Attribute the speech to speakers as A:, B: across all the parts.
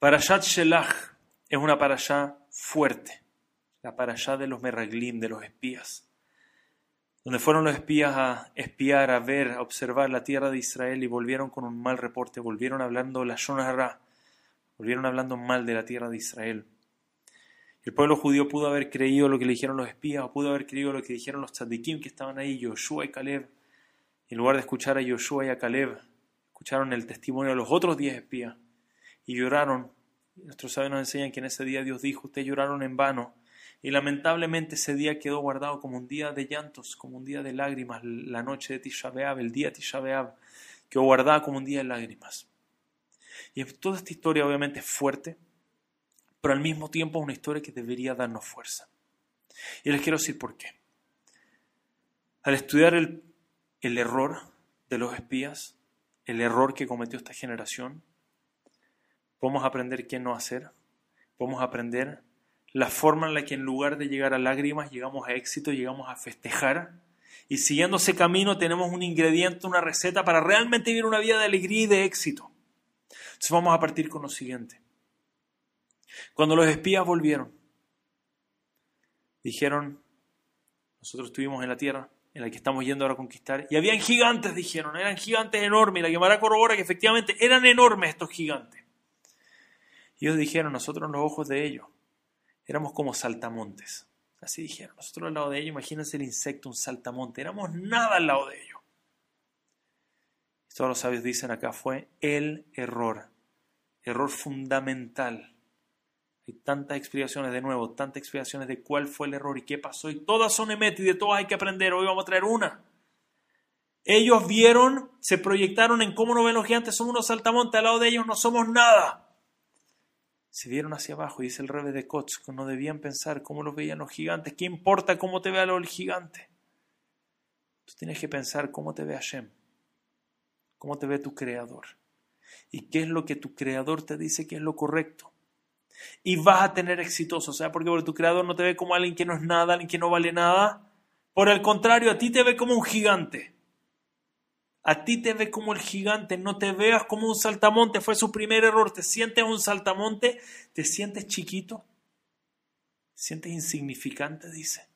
A: Parashat Shelach es una parashá fuerte, la parashá de los meraglim, de los espías, donde fueron los espías a espiar, a ver, a observar la tierra de Israel y volvieron con un mal reporte, volvieron hablando la Shonara, volvieron hablando mal de la tierra de Israel. El pueblo judío pudo haber creído lo que le dijeron los espías, o pudo haber creído lo que dijeron los tzadikim que estaban ahí, Yoshua y Caleb. En lugar de escuchar a Yoshua y a Caleb, escucharon el testimonio de los otros diez espías y lloraron. Nuestros sabios nos enseñan que en ese día Dios dijo, ustedes lloraron en vano. Y lamentablemente ese día quedó guardado como un día de llantos, como un día de lágrimas, la noche de Tisha el día de Tisha B'Av, quedó guardada como un día de lágrimas. Y toda esta historia obviamente es fuerte, pero al mismo tiempo es una historia que debería darnos fuerza. Y les quiero decir por qué. Al estudiar el, el error de los espías, el error que cometió esta generación, podemos aprender qué no hacer, podemos aprender la forma en la que en lugar de llegar a lágrimas llegamos a éxito, llegamos a festejar, y siguiendo ese camino tenemos un ingrediente, una receta para realmente vivir una vida de alegría y de éxito. Entonces vamos a partir con lo siguiente. Cuando los espías volvieron, dijeron, nosotros estuvimos en la tierra en la que estamos yendo ahora a conquistar, y habían gigantes, dijeron, eran gigantes enormes, y la Gemara corrobora que efectivamente eran enormes estos gigantes. Ellos dijeron, nosotros en los ojos de ellos éramos como saltamontes. Así dijeron, nosotros al lado de ellos, imagínense el insecto, un saltamonte, éramos nada al lado de ellos. todos los sabios dicen acá fue el error, error fundamental. Hay tantas explicaciones de nuevo, tantas explicaciones de cuál fue el error y qué pasó, y todas son emet y de todas hay que aprender. Hoy vamos a traer una. Ellos vieron, se proyectaron en cómo nos ven los gigantes, somos unos saltamontes, al lado de ellos no somos nada se vieron hacia abajo, y dice el rebe de Kotz, que no debían pensar cómo los veían los gigantes. ¿Qué importa cómo te vea el gigante? Tú tienes que pensar cómo te ve Hashem, cómo te ve tu creador, y qué es lo que tu creador te dice que es lo correcto. Y vas a tener exitoso, o sea, porque tu creador no te ve como alguien que no es nada, alguien que no vale nada. Por el contrario, a ti te ve como un gigante. A ti te ve como el gigante, no te veas como un saltamonte. Fue su primer error. Te sientes un saltamonte, te sientes chiquito, te sientes insignificante, dice.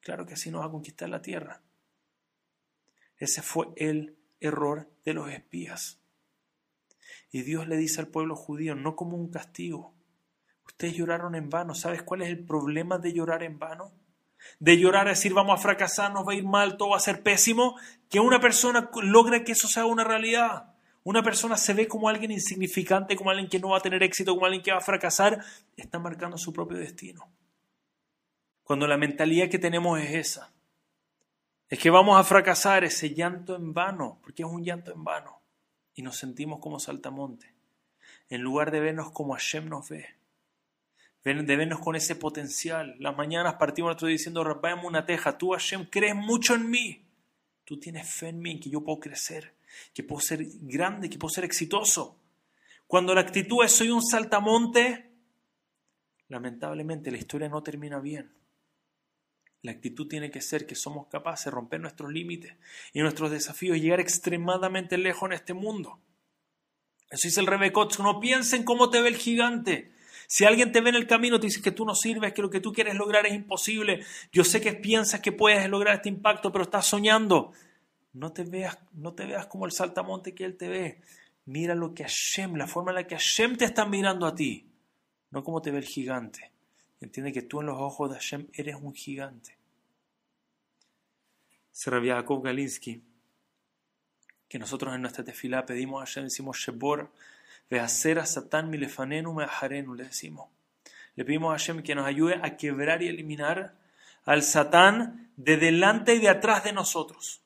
A: Claro que así no va a conquistar la tierra. Ese fue el error de los espías. Y Dios le dice al pueblo judío, no como un castigo. Ustedes lloraron en vano. ¿Sabes cuál es el problema de llorar en vano? De llorar a decir vamos a fracasar, nos va a ir mal, todo va a ser pésimo, que una persona logre que eso sea una realidad. Una persona se ve como alguien insignificante, como alguien que no va a tener éxito, como alguien que va a fracasar, está marcando su propio destino. Cuando la mentalidad que tenemos es esa, es que vamos a fracasar ese llanto en vano, porque es un llanto en vano, y nos sentimos como saltamonte, en lugar de vernos como Hashem nos ve de vernos con ese potencial. Las mañanas partimos nosotros diciendo, Rabbaim una teja, tú Hashem crees mucho en mí. Tú tienes fe en mí, que yo puedo crecer, que puedo ser grande, que puedo ser exitoso. Cuando la actitud es soy un saltamonte, lamentablemente la historia no termina bien. La actitud tiene que ser que somos capaces de romper nuestros límites y nuestros desafíos y llegar extremadamente lejos en este mundo. Eso dice el Rebecot, no piensen cómo te ve el gigante, si alguien te ve en el camino, te dice que tú no sirves, que lo que tú quieres lograr es imposible. Yo sé que piensas que puedes lograr este impacto, pero estás soñando. No te veas, no te veas como el saltamonte que él te ve. Mira lo que Hashem, la forma en la que Hashem te está mirando a ti, no como te ve el gigante. Entiende que tú en los ojos de Hashem eres un gigante. Se Jacob Galinsky que nosotros en nuestra tefilá pedimos a Hashem, decimos Shebor hacer a Satán milefanenu meajarenu, le decimos. Le pedimos a Hashem que nos ayude a quebrar y eliminar al Satán de delante y de atrás de nosotros.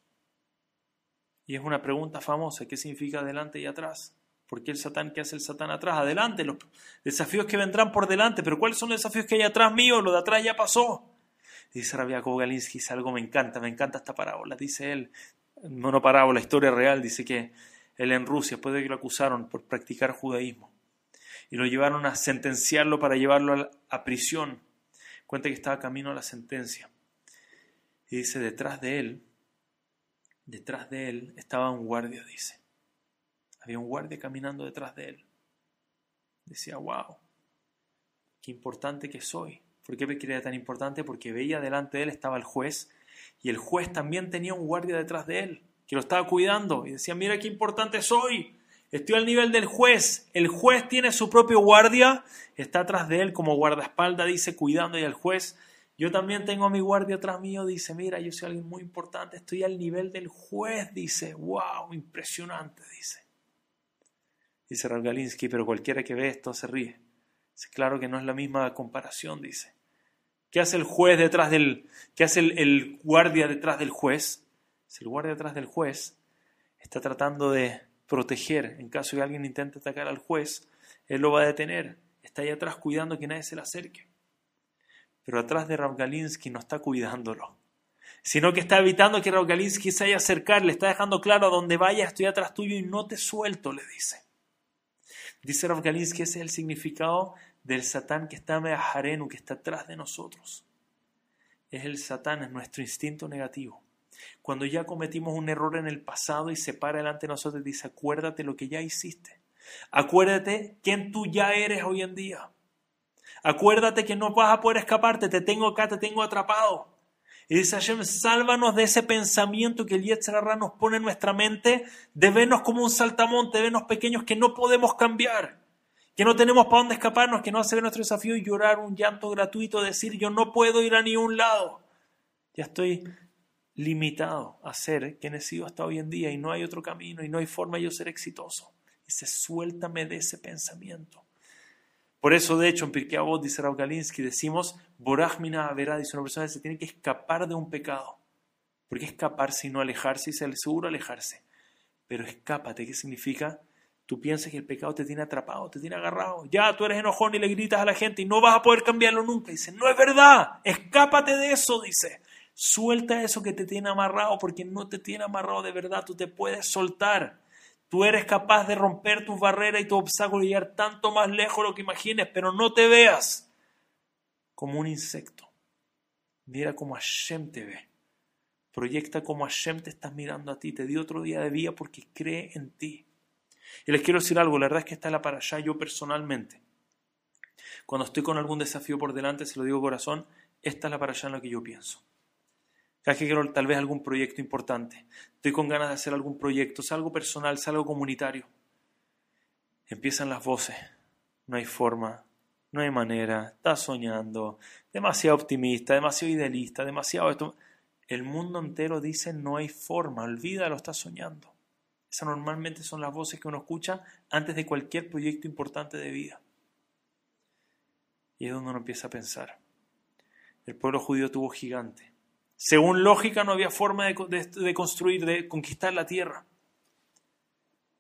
A: Y es una pregunta famosa, ¿qué significa delante y atrás? ¿Por qué el Satán? ¿Qué hace el Satán atrás? Adelante, los desafíos que vendrán por delante, pero ¿cuáles son los desafíos que hay atrás mío? Lo de atrás ya pasó. Dice Rabia Galinsky, algo me encanta, me encanta esta parábola, dice él, no, no parábola, historia real, dice que él en Rusia, después de que lo acusaron por practicar judaísmo. Y lo llevaron a sentenciarlo para llevarlo a, prisión. Cuenta que estaba camino a la sentencia. Y dice, detrás de él, detrás de él estaba un guardia, dice. Había un guardia caminando detrás de él. Decía, wow, qué importante que soy. ¿Por qué creía tan importante? Porque veía delante de él estaba el juez y el juez también tenía un guardia detrás de él que lo estaba cuidando y decía, mira qué importante soy. Estoy al nivel del juez. El juez tiene su propio guardia, está atrás de él como guardaespaldas, dice, cuidando y el juez. Yo también tengo a mi guardia atrás mío, dice, mira, yo soy alguien muy importante, estoy al nivel del juez, dice, wow, impresionante, dice. Dice Raúl Galinsky, pero cualquiera que ve esto se ríe. Es claro que no es la misma comparación, dice. ¿Qué hace el juez detrás del, qué hace el, guardia detrás del juez? Si el guardia detrás del juez está tratando de proteger en caso que alguien intente atacar al juez, él lo va a detener. Está ahí atrás cuidando que nadie se le acerque. Pero atrás de Rav Galinsky no está cuidándolo, sino que está evitando que Rav Galinsky se haya acercar, le está dejando claro a donde vaya estoy atrás tuyo y no te suelto, le dice. Dice Rav Galinsky, ese es el significado del Satán que está Meaharenu, que está atrás de nosotros. Es el Satán, es nuestro instinto negativo. Cuando ya cometimos un error en el pasado y se para delante de nosotros dice, acuérdate lo que ya hiciste. Acuérdate quién tú ya eres hoy en día. Acuérdate que no vas a poder escaparte, te tengo acá, te tengo atrapado. Y dice Hashem, sálvanos de ese pensamiento que el Yetzirah nos pone en nuestra mente de vernos como un saltamonte, de vernos pequeños que no podemos cambiar que no tenemos para dónde escaparnos, que no hacer nuestro desafío y llorar un llanto gratuito, decir yo no puedo ir a ningún lado. Ya estoy limitado a ser quien he sido hasta hoy en día y no hay otro camino y no hay forma de ser exitoso. Dice, suéltame de ese pensamiento. Por eso, de hecho, en Pirkei Avot, dice Rav Galinsky, decimos, Borahmina verá, dice una persona se tiene que escapar de un pecado. Porque escapar sino alejarse y ser seguro alejarse. Pero escápate, ¿qué significa? tú piensas que el pecado te tiene atrapado, te tiene agarrado. Ya tú eres enojón y le gritas a la gente y no vas a poder cambiarlo nunca. Dice, no es verdad, escápate de eso, dice. Suelta eso que te tiene amarrado porque no te tiene amarrado de verdad, tú te puedes soltar. Tú eres capaz de romper tus barreras y tus obstáculos y llegar tanto más lejos de lo que imagines, pero no te veas como un insecto. Mira cómo Hashem te ve. Proyecta como Hashem te estás mirando a ti. Te dio otro día de vida porque cree en ti. Y les quiero decir algo, la verdad es que está la para allá yo personalmente. Cuando estoy con algún desafío por delante, se lo digo corazón, esta es la para allá en la que yo pienso. Cada que quiero tal vez algún proyecto importante, estoy con ganas de hacer algún proyecto, sea algo personal, sea algo comunitario. Empiezan las voces, no hay forma, no hay manera, estás soñando, demasiado optimista, demasiado idealista, demasiado esto. El mundo entero dice no hay forma, olvídalo, estás soñando. Esas normalmente son las voces que uno escucha antes de cualquier proyecto importante de vida. Y es donde uno empieza a pensar. El pueblo judío tuvo gigante. Según lógica no había forma de, construir, de conquistar la tierra.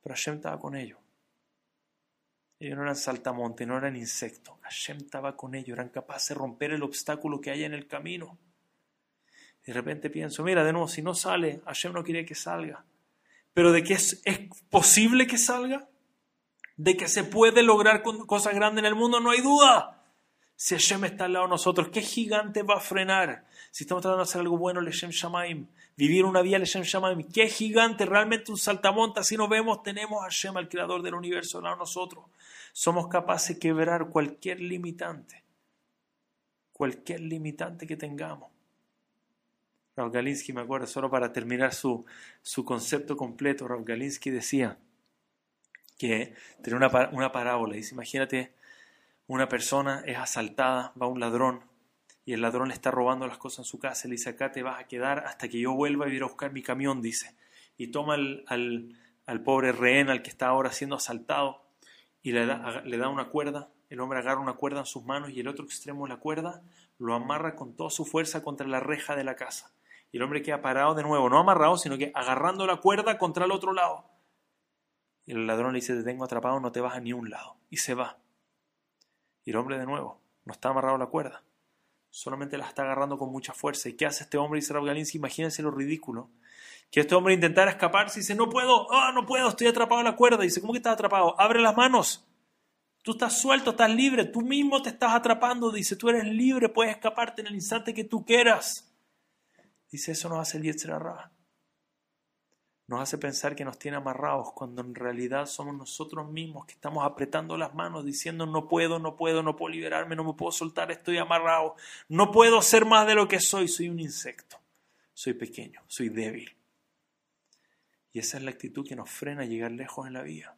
A: Pero Hashem estaba con ellos. Ellos no eran saltamonte, no eran insectos. Hashem estaba con ellos, eran capaces de romper el obstáculo que haya en el camino. de repente pienso, mira, de nuevo, si no sale, Hashem no quería que salga pero de que es, posible que salga, de que se puede lograr cosas grandes en el mundo, no hay duda. Si Hashem está al lado de nosotros, ¿qué gigante va a frenar? Si estamos tratando de hacer algo bueno, Leshem Shamaim, vivir una vía Leshem Shamaim, ¿qué gigante? Realmente un saltamonta, si no vemos, tenemos a Hashem, al creador del universo, al lado de nosotros. Somos capaces de quebrar cualquier limitante, cualquier limitante que tengamos. Rav Galinsky, me acuerdo, solo para terminar su, su concepto completo, Rav Galinsky decía que tenía una, una parábola. Dice, imagínate, una persona es asaltada, va un ladrón, y el ladrón le está robando las cosas en su casa. Le dice, acá te vas a quedar hasta que yo vuelva a ir a buscar mi camión, dice. Y toma al, al, al pobre rehén, al que está ahora siendo asaltado, y le da, le da una cuerda. El hombre agarra una cuerda en sus manos y el otro extremo de la cuerda lo amarra con toda su fuerza contra la reja de la casa y el hombre queda parado de nuevo, no amarrado, sino que agarrando la cuerda contra el otro lado. Y el ladrón le dice, te tengo atrapado, no te vas a ni un lado. Y se va. Y el hombre de nuevo, no está amarrado a la cuerda. Solamente la está agarrando con mucha fuerza. ¿Y qué hace este hombre? Dice Rav imagínense lo ridículo. Que este hombre intentara escaparse y dice, no puedo, ah, no puedo, estoy atrapado a la cuerda. Y dice, ¿cómo que estás atrapado? Abre las manos. Tú estás suelto, estás libre, tú mismo te estás atrapando. Dice, tú eres libre, puedes escaparte en el instante que tú quieras. Dice, eso no hace el Yetzirah. Nos hace pensar que nos tiene amarrados cuando en realidad somos nosotros mismos que estamos apretando las manos diciendo no puedo, no puedo, no puedo liberarme, no me puedo soltar, estoy amarrado, no puedo ser más de lo que soy, soy un insecto, soy pequeño, soy débil. Y esa es la actitud que nos frena a llegar lejos en la vida.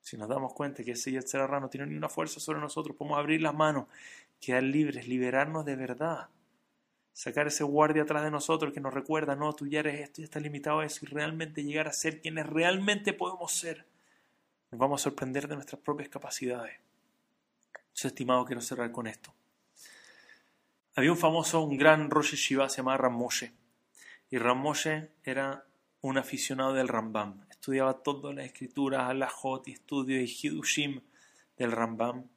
A: Si nos damos cuenta que ese Yetzirah no tiene ni una fuerza sobre nosotros, podemos abrir las manos, quedar libres, liberarnos de verdad sacar ese guardia atrás de nosotros que nos recuerda, no, tú ya eres esto, ya estás limitado a eso, y realmente llegar a ser quienes realmente podemos ser. Nos vamos a sorprender de nuestras propias capacidades. Entonces, estimado, quiero cerrar con esto. Había un famoso, un gran Rosh Shiva, se llamaba Ramoshe. Y Ramoshe era un aficionado del Rambam. Estudiaba todas las escrituras, Alajot y estudios y Hidushim del Rambam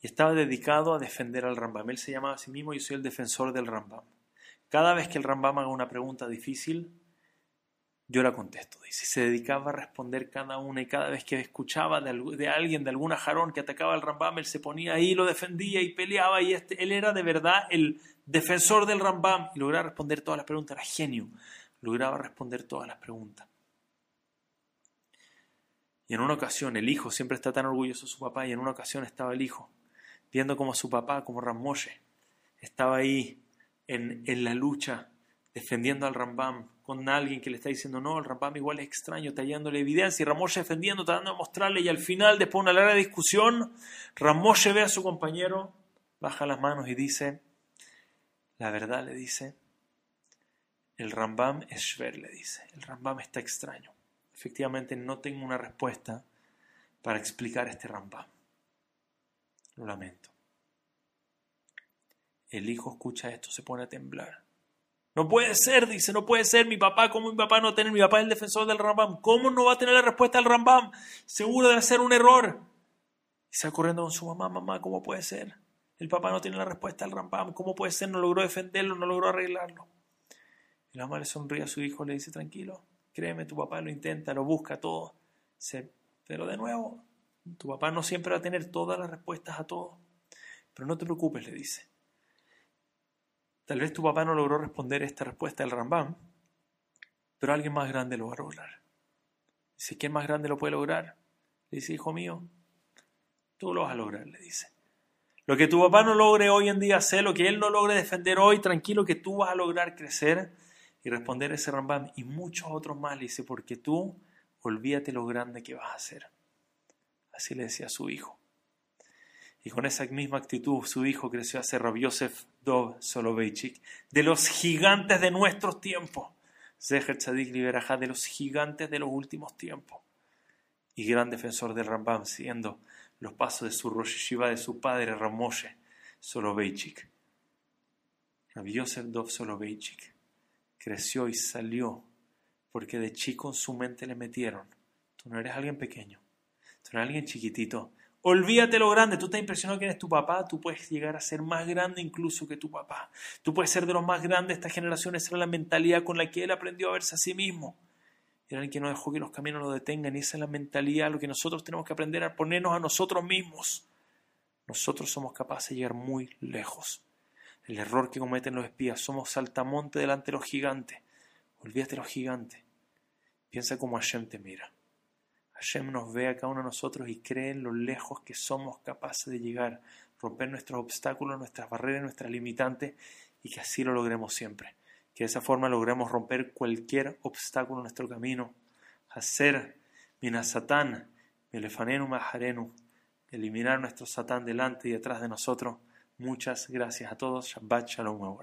A: y estaba dedicado a defender al Rambam. Él se llamaba a sí mismo yo soy el defensor del Rambam. Cada vez que el Rambam haga una pregunta difícil, yo la contesto. Dice, se dedicaba a responder cada una y cada vez que escuchaba de, alguien, de alguna jarón que atacaba al Rambam, él se ponía ahí, lo defendía y peleaba y este, él era de verdad el defensor del Rambam y lograba responder todas las preguntas, era genio, lograba responder todas las preguntas. Y en una ocasión el hijo siempre está tan orgulloso de su papá y en una ocasión estaba el hijo viendo como su papá, como Ramoshe, estaba ahí en, la lucha, defendiendo al Rambam, con alguien que le está diciendo, no, el Rambam igual es extraño, tallándole evidencia, y Ramoshe defendiendo, tratando de mostrarle, y al final, después de una larga discusión, Ramoshe ve a su compañero, baja las manos y dice, la verdad le dice, el Rambam es Shver, le dice, el Rambam está extraño. Efectivamente, no tengo una respuesta para explicar este Rambam. Lo lamento. El hijo escucha esto, se pone a temblar. No puede ser, dice, no puede ser. Mi papá, ¿cómo mi papá no tiene? Mi papá es el defensor del Rambam. ¿Cómo no va a tener la respuesta al Rambam? Seguro de hacer un error. Y se va corriendo con su mamá, mamá, ¿cómo puede ser? El papá no tiene la respuesta al Rambam. ¿Cómo puede ser? No logró defenderlo, no logró arreglarlo. Y la mamá le sonríe a su hijo, le dice, tranquilo, créeme, tu papá lo intenta, lo busca todo. pero de nuevo, tu papá no siempre va a tener todas las respuestas a todo. Pero no te preocupes, le dice. Tal vez tu papá no logró responder esta respuesta del Rambam, pero alguien más grande lo va a lograr. Dice, ¿quién más grande lo puede lograr? Le dice, hijo mío, tú lo vas a lograr, le dice. Lo que tu papá no logre hoy en día hacer, lo que él no logre defender hoy, tranquilo que tú vas a lograr crecer y responder ese Rambam y muchos otros más, le dice, porque tú olvídate lo grande que vas a ser. Así a su hijo. Y con esa misma actitud su hijo creció a ser Rabbi Yosef Dov Soloveitchik, de los gigantes de nuestros tiempos. Zeher Tzadik Liberajá, de los gigantes de los últimos tiempos. Y gran defensor del Rambam, siguiendo los pasos de su Rosh Shiva, de su padre Ramoshe Soloveitchik. Rabbi Yosef Dov Soloveitchik creció y salió porque de chico en su mente le metieron. Tú no eres alguien pequeño pero alguien chiquitito. Olvídate lo grande, tú estás impresionado que eres tu papá, tú puedes llegar a ser más grande incluso que tu papá. Tú puedes ser de los más grandes de esta generación, esa era la mentalidad con la que él aprendió a verse a sí mismo. Era el que no dejó que los caminos lo detengan y esa es la mentalidad, lo que nosotros tenemos que aprender a ponernos a nosotros mismos. Nosotros somos capaces de llegar muy lejos. El error que cometen los espías, somos saltamonte delante de los gigantes. Olvídate de los gigantes. Piensa como Hashem te mira. Hashem nos ve a cada uno de nosotros y cree en lo lejos que somos capaces de llegar, romper nuestros obstáculos, nuestras barreras, nuestras limitantes y que así lo logremos siempre. Que de esa forma logremos romper cualquier obstáculo en nuestro camino. Hacer minasatán, elefanenu maharenu, eliminar nuestro satán delante y detrás de nosotros. Muchas gracias a todos. Shabbat Shalom